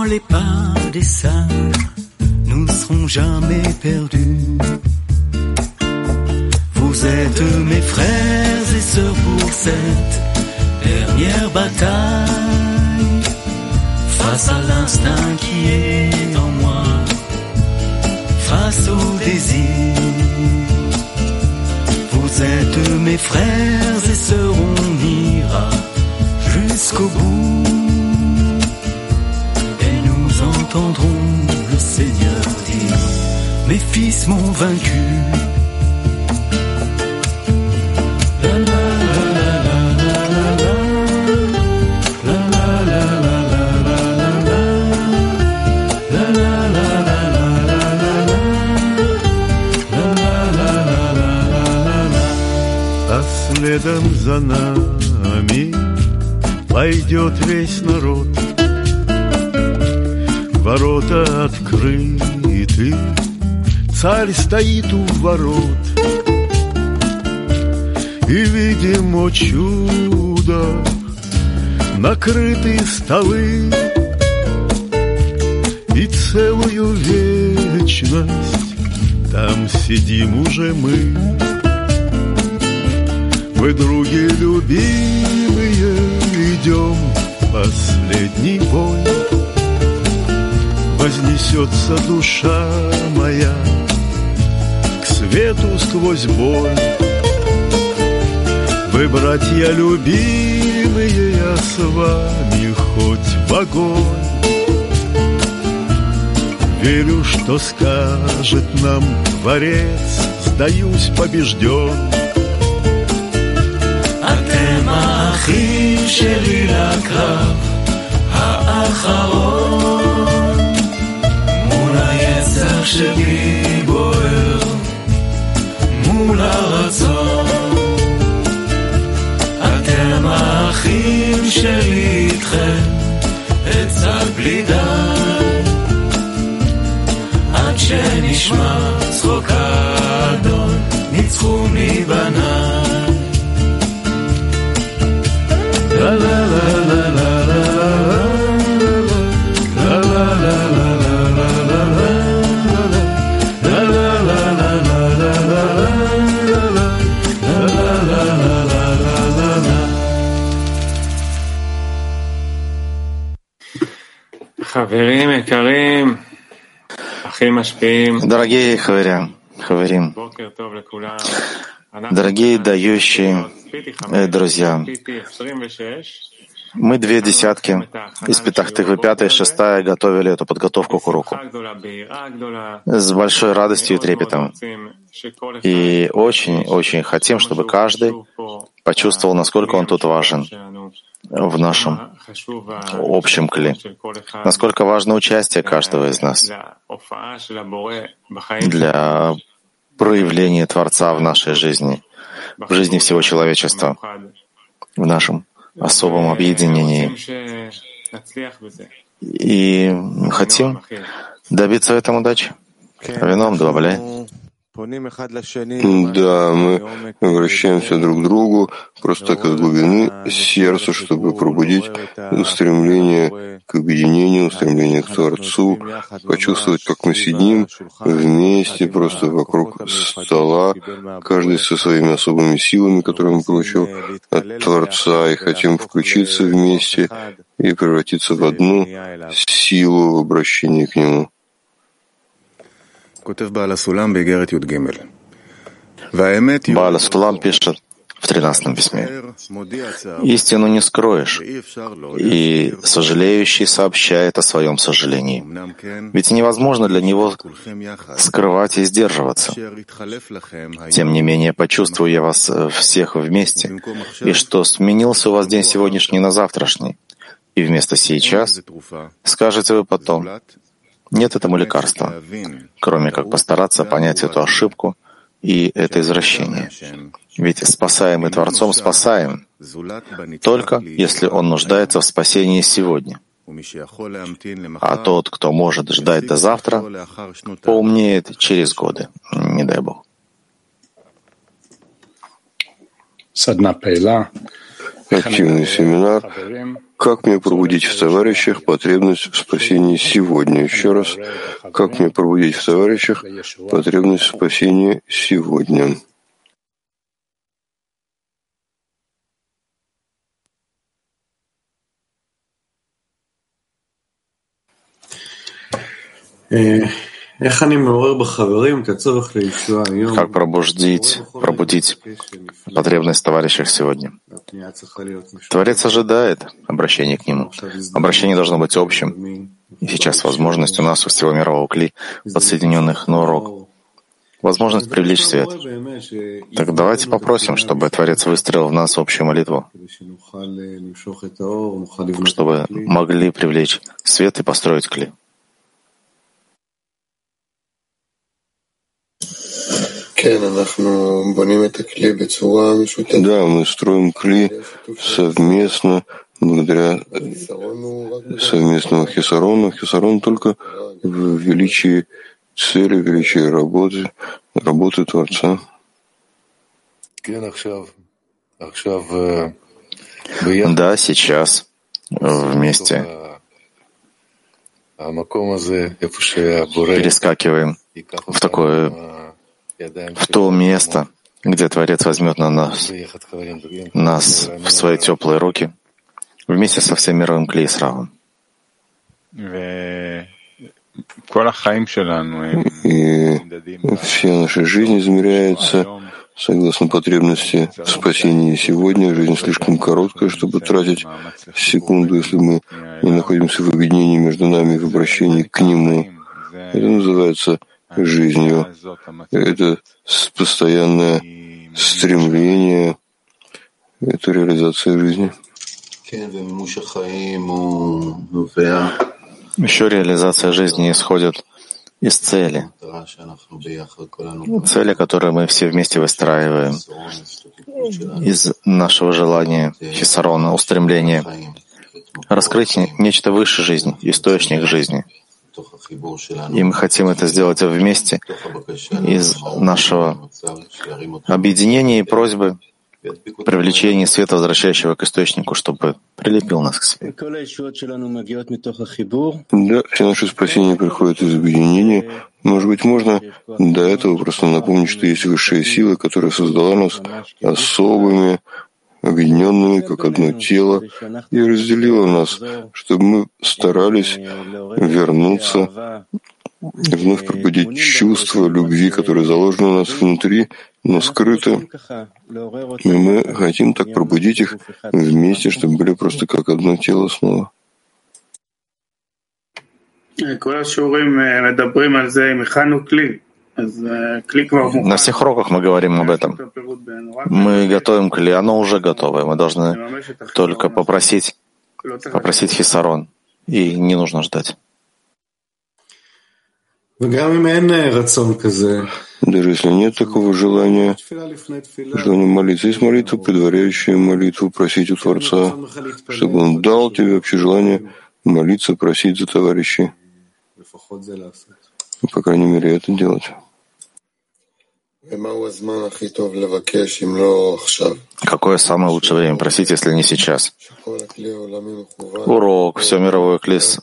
les pas des sages, nous ne serons jamais perdus. Vous êtes mes frères et sœurs pour cette dernière bataille. Face à l'instinct qui est en moi, face au désir. Vous êtes mes frères et sœurs, on ira jusqu'au bout. entendront le Seigneur dire, mes fils m'ont vaincu. Следом за нами пойдет весь народ Ворота открыты, царь стоит у ворот. И видим, о чудо, накрыты столы, И целую вечность там сидим уже мы. Мы, други любимые, идем последний бой Вознесется душа моя к свету сквозь боль. Вы, братья любимые, я с вами хоть в огонь. Верю, что скажет нам Творец, сдаюсь побежден. אתם האחים שלי לקרב האחרון שבי בוער מול הרצון. אתם האחים שלי איתכם עצה בלי עד שנשמע צחוק האדון ניצחו מבניי Дорогие Хаверя, Хаверим, дорогие дающие э, друзья, мы две десятки из Пятахтых и пятая и шестая готовили эту подготовку к уроку с большой радостью и трепетом. И очень-очень хотим, чтобы каждый почувствовал, насколько он тут важен в нашем общем кли, Насколько важно участие каждого из нас для проявления Творца в нашей жизни, в жизни всего человечества, в нашем особом объединении. И хотим добиться в этом удачи. Вином добавляй. Да, мы обращаемся друг к другу просто как глубины сердца, чтобы пробудить устремление к объединению, устремление к Творцу, почувствовать, как мы сидим вместе просто вокруг стола, каждый со своими особыми силами, которые он получил от Творца, и хотим включиться вместе и превратиться в одну силу в обращении к Нему. Бааля Сулам пишет в 13 письме. Истину не скроешь, и сожалеющий сообщает о своем сожалении. Ведь невозможно для него скрывать и сдерживаться. Тем не менее, почувствую я вас э, всех вместе, и что сменился у вас день сегодняшний на завтрашний, и вместо «сейчас» скажете вы потом «нет этому лекарства», кроме как постараться понять эту ошибку и это извращение. Ведь спасаемый Творцом спасаем, только если он нуждается в спасении сегодня. А тот, кто может ждать до завтра, поумнеет через годы. Не дай Бог. Активный семинар. Как мне пробудить в товарищах потребность в спасении сегодня? Еще раз, как мне пробудить в товарищах потребность в спасении сегодня? Как пробудить, пробудить потребность в товарищах сегодня? Творец ожидает обращения к нему. Обращение должно быть общим. И сейчас возможность у нас, у всего мирового кли, подсоединенных на урок. Возможность привлечь свет. Так давайте попросим, чтобы Творец выстроил в нас общую молитву, чтобы могли привлечь свет и построить кли. Да, мы строим кли совместно, благодаря совместному хисарону. Хисарон только в величии цели, в величии работы, работы Творца. Да, сейчас вместе перескакиваем в такое в то место, где Творец возьмет на нас, нас в свои теплые руки, вместе со всем мировым клейсравом. И все наши жизни измеряются согласно потребности в спасении сегодня. Жизнь слишком короткая, чтобы тратить секунду, если мы не находимся в объединении между нами в обращении к Нему. Это называется жизнью. Это постоянное стремление, это реализация жизни. Еще реализация жизни исходит из цели. Цели, которые мы все вместе выстраиваем, из нашего желания, хисарона, устремления, раскрыть нечто выше жизни, источник жизни — и мы хотим это сделать вместе из нашего объединения и просьбы привлечения света, возвращающего к источнику, чтобы прилепил нас к себе. Да, все наши спасения приходят из объединения. Может быть, можно до этого просто напомнить, что есть высшая сила, которая создала нас особыми, объединенными как одно тело, и разделила нас, чтобы мы старались вернуться и вновь пробудить чувство любви, которое заложено у нас внутри, но скрыто. И мы хотим так пробудить их вместе, чтобы были просто как одно тело снова. На всех уроках мы говорим об этом. Мы готовим кли, оно уже готово. Мы должны только попросить, попросить хисарон. И не нужно ждать. Даже если нет такого желания, желание молиться, есть молитва, предваряющая молитву, просить у Творца, чтобы Он дал тебе вообще желание молиться, просить за товарищей. По крайней мере, это делать. Какое самое лучшее время просить, если не сейчас? Урок, все мировое клис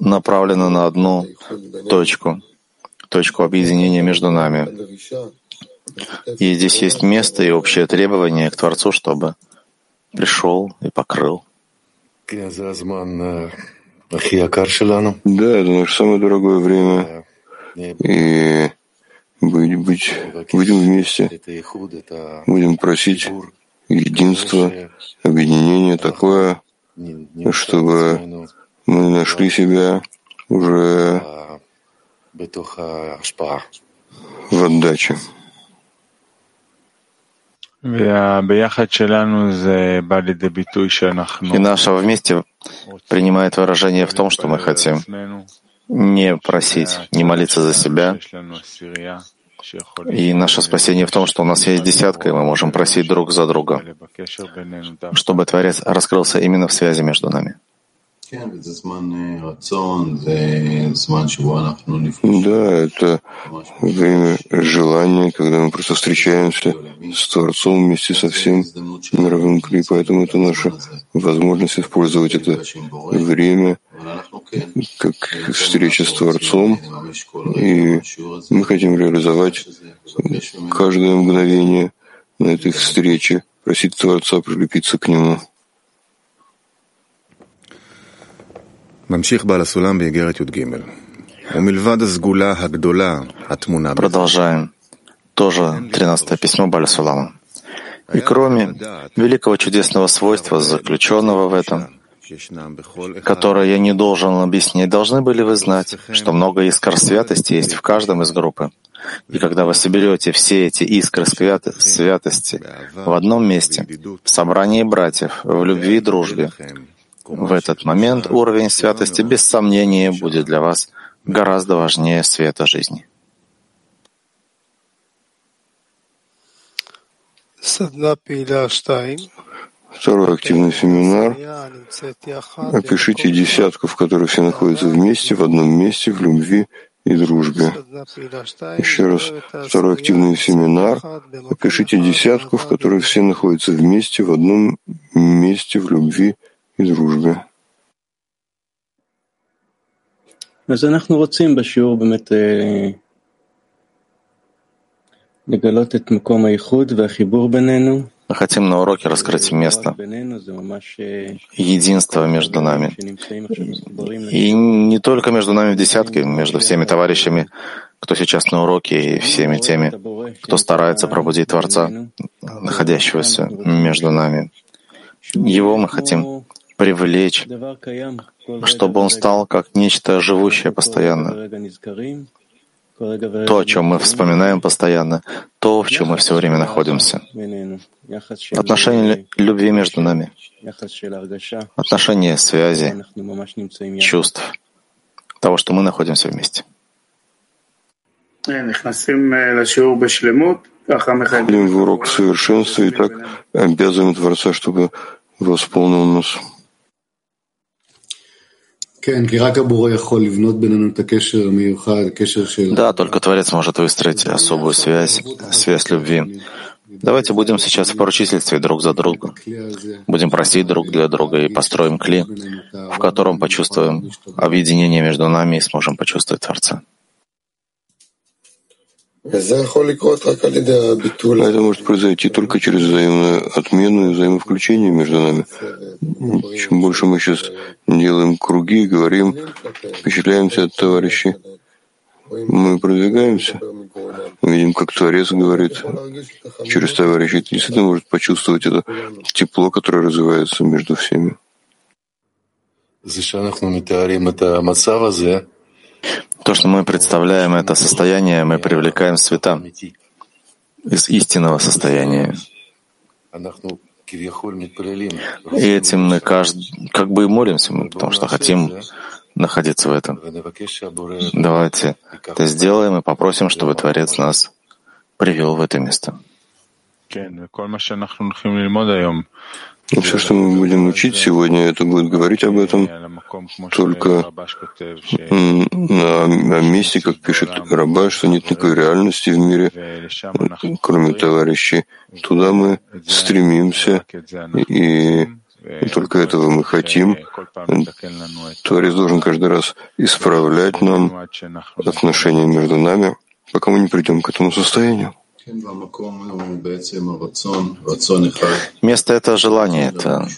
направлено на одну точку, точку объединения между нами. И здесь есть место и общее требование к Творцу, чтобы пришел и покрыл. Да, это наше самое дорогое время. И быть, быть, будем вместе, будем просить единства, объединения такое, чтобы мы нашли себя уже в отдаче. И наше вместе принимает выражение в том, что мы хотим не просить, не молиться за себя. И наше спасение в том, что у нас есть десятка, и мы можем просить друг за друга, чтобы Творец раскрылся именно в связи между нами. Да, это время желания, когда мы просто встречаемся с Творцом вместе со всем мировым кли, поэтому это наша возможность использовать это время как встреча с Творцом, и мы хотим реализовать каждое мгновение на этой встрече, просить Творца прилепиться к Нему. Продолжаем. Тоже 13 письмо Баля И кроме великого чудесного свойства, заключенного в этом, которое я не должен объяснить, должны были вы знать, что много искр святости есть в каждом из группы. И когда вы соберете все эти искры святости в одном месте, в собрании братьев, в любви и дружбе, в этот момент уровень святости без сомнения будет для вас гораздо важнее света жизни. Второй активный семинар. Опишите десятку, в которой все находятся вместе, в одном месте, в любви и дружбе. Еще раз, второй активный семинар. Опишите десятку, в которой все находятся вместе, в одном месте, в любви и и дружбы. אז אנחנו רוצים בשיעור באמת לגלות את מקום הייחוד והחיבור בינינו. Мы хотим на уроке раскрыть место единства между нами. И не только между нами в десятке, между всеми товарищами, кто сейчас на уроке, и всеми теми, кто старается пробудить Творца, находящегося между нами. Его мы хотим привлечь, чтобы он стал как нечто живущее постоянно. То, о чем мы вспоминаем постоянно, то, в чем мы все время находимся. Отношение любви между нами, отношение связи, чувств, того, что мы находимся вместе. Входим в урок совершенства и так обязываем Творца, чтобы восполнил нас. Да, только Творец может выстроить особую связь, связь любви. Давайте будем сейчас в поручительстве друг за другом. Будем просить друг для друга и построим кли, в котором почувствуем объединение между нами и сможем почувствовать Творца. Это может произойти только через взаимную отмену и взаимовключение между нами. Чем больше мы сейчас делаем круги, говорим, впечатляемся от товарищей, мы продвигаемся. Мы видим, как Творец говорит через товарищей. Ты действительно может почувствовать это тепло, которое развивается между всеми. То, что мы представляем это состояние, мы привлекаем света из истинного состояния. И этим мы каждый, как бы и молимся, потому что хотим находиться в этом. Давайте это сделаем и попросим, чтобы Творец нас привел в это место. Все, что мы будем учить сегодня, это будет говорить об этом только на, месте, как пишет Раба, что нет никакой реальности в мире, кроме товарищей. Туда мы стремимся, и только этого мы хотим. Творец должен каждый раз исправлять нам отношения между нами, пока мы не придем к этому состоянию. Место — это желание, это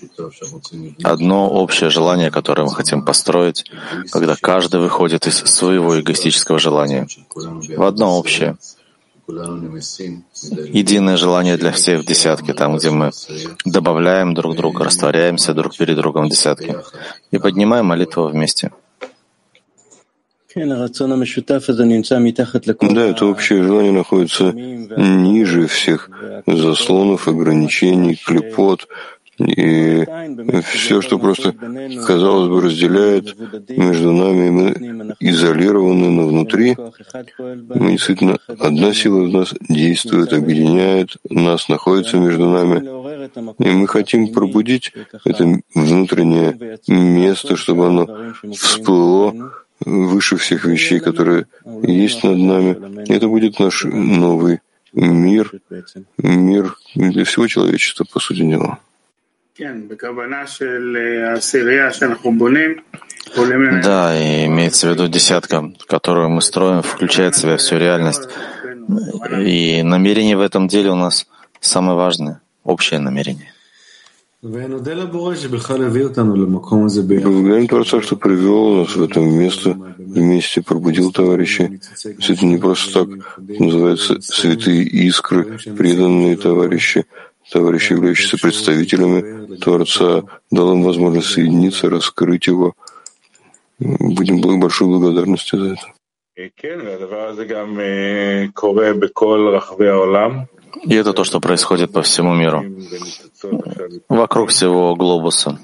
одно общее желание, которое мы хотим построить, когда каждый выходит из своего эгоистического желания в одно общее. Единое желание для всех в десятке, там, где мы добавляем друг друга, растворяемся друг перед другом в десятке и поднимаем молитву вместе. Да, это общее желание находится ниже всех заслонов, ограничений, клепот, и все, что просто, казалось бы, разделяет между нами, мы изолированы, но внутри мы действительно одна сила в нас действует, объединяет нас, находится между нами. И мы хотим пробудить это внутреннее место, чтобы оно всплыло выше всех вещей, которые есть над нами. Это будет наш новый мир, мир для всего человечества, по сути дела. Да, и имеется в виду десятка, которую мы строим, включает в себя всю реальность. И намерение в этом деле у нас самое важное, общее намерение. Благодарим Творца, что привел нас в это место, вместе пробудил товарищей. Это не просто так называется святые искры, преданные товарищи, товарищи, являющиеся представителями Творца, дал им возможность соединиться, раскрыть его. Будем большой благодарности за это. И это то, что происходит по всему миру, вокруг всего глобуса.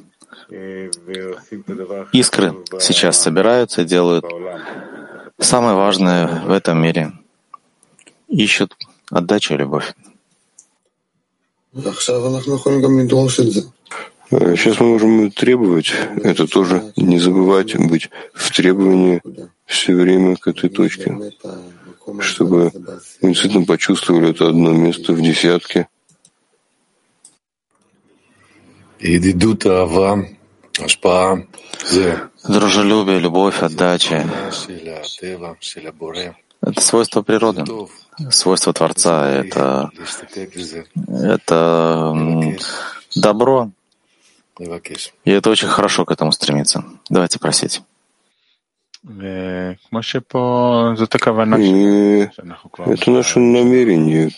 Искры сейчас собираются делают самое важное в этом мире. Ищут отдачу и любовь. Сейчас мы можем требовать это тоже, не забывать быть в требовании все время к этой точке, чтобы мы действительно почувствовали это одно место в десятке. Дружелюбие, любовь, отдача — это свойство природы, свойство Творца, это, это добро, и это очень хорошо к этому стремиться. Давайте просить. И это наше намерение.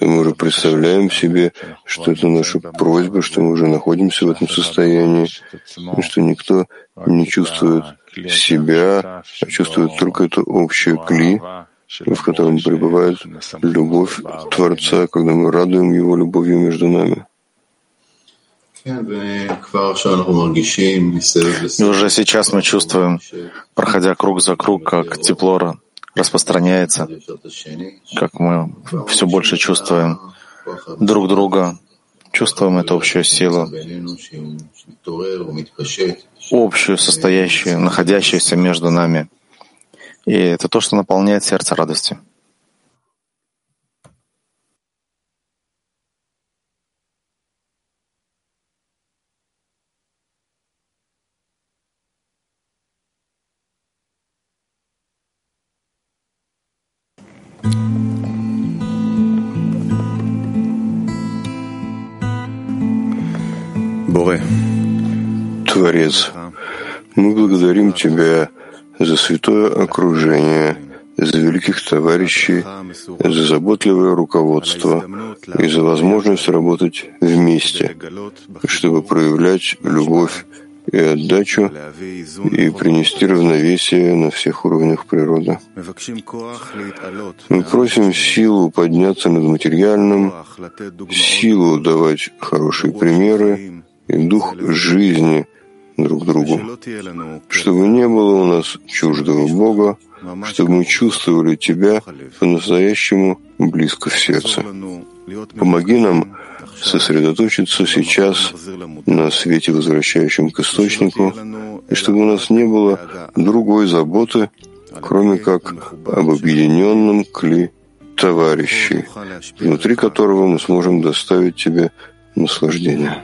Мы уже представляем себе, что это наша просьба, что мы уже находимся в этом состоянии, и что никто не чувствует себя, а чувствует только это общее кли, в котором пребывает любовь Творца, когда мы радуем Его любовью между нами. И уже сейчас мы чувствуем, проходя круг за круг, как тепло распространяется, как мы все больше чувствуем друг друга, чувствуем эту общую силу, общую, состоящую, находящуюся между нами. И это то, что наполняет сердце радостью. Творец, мы благодарим Тебя за святое окружение, за великих товарищей, за заботливое руководство и за возможность работать вместе, чтобы проявлять любовь и отдачу и принести равновесие на всех уровнях природы. Мы просим силу подняться над материальным, силу давать хорошие примеры и дух жизни друг другу, чтобы не было у нас чуждого Бога, чтобы мы чувствовали Тебя по-настоящему близко в сердце. Помоги нам сосредоточиться сейчас на свете, возвращающем к источнику, и чтобы у нас не было другой заботы, кроме как об объединенном кли товарищей, внутри которого мы сможем доставить тебе наслаждение.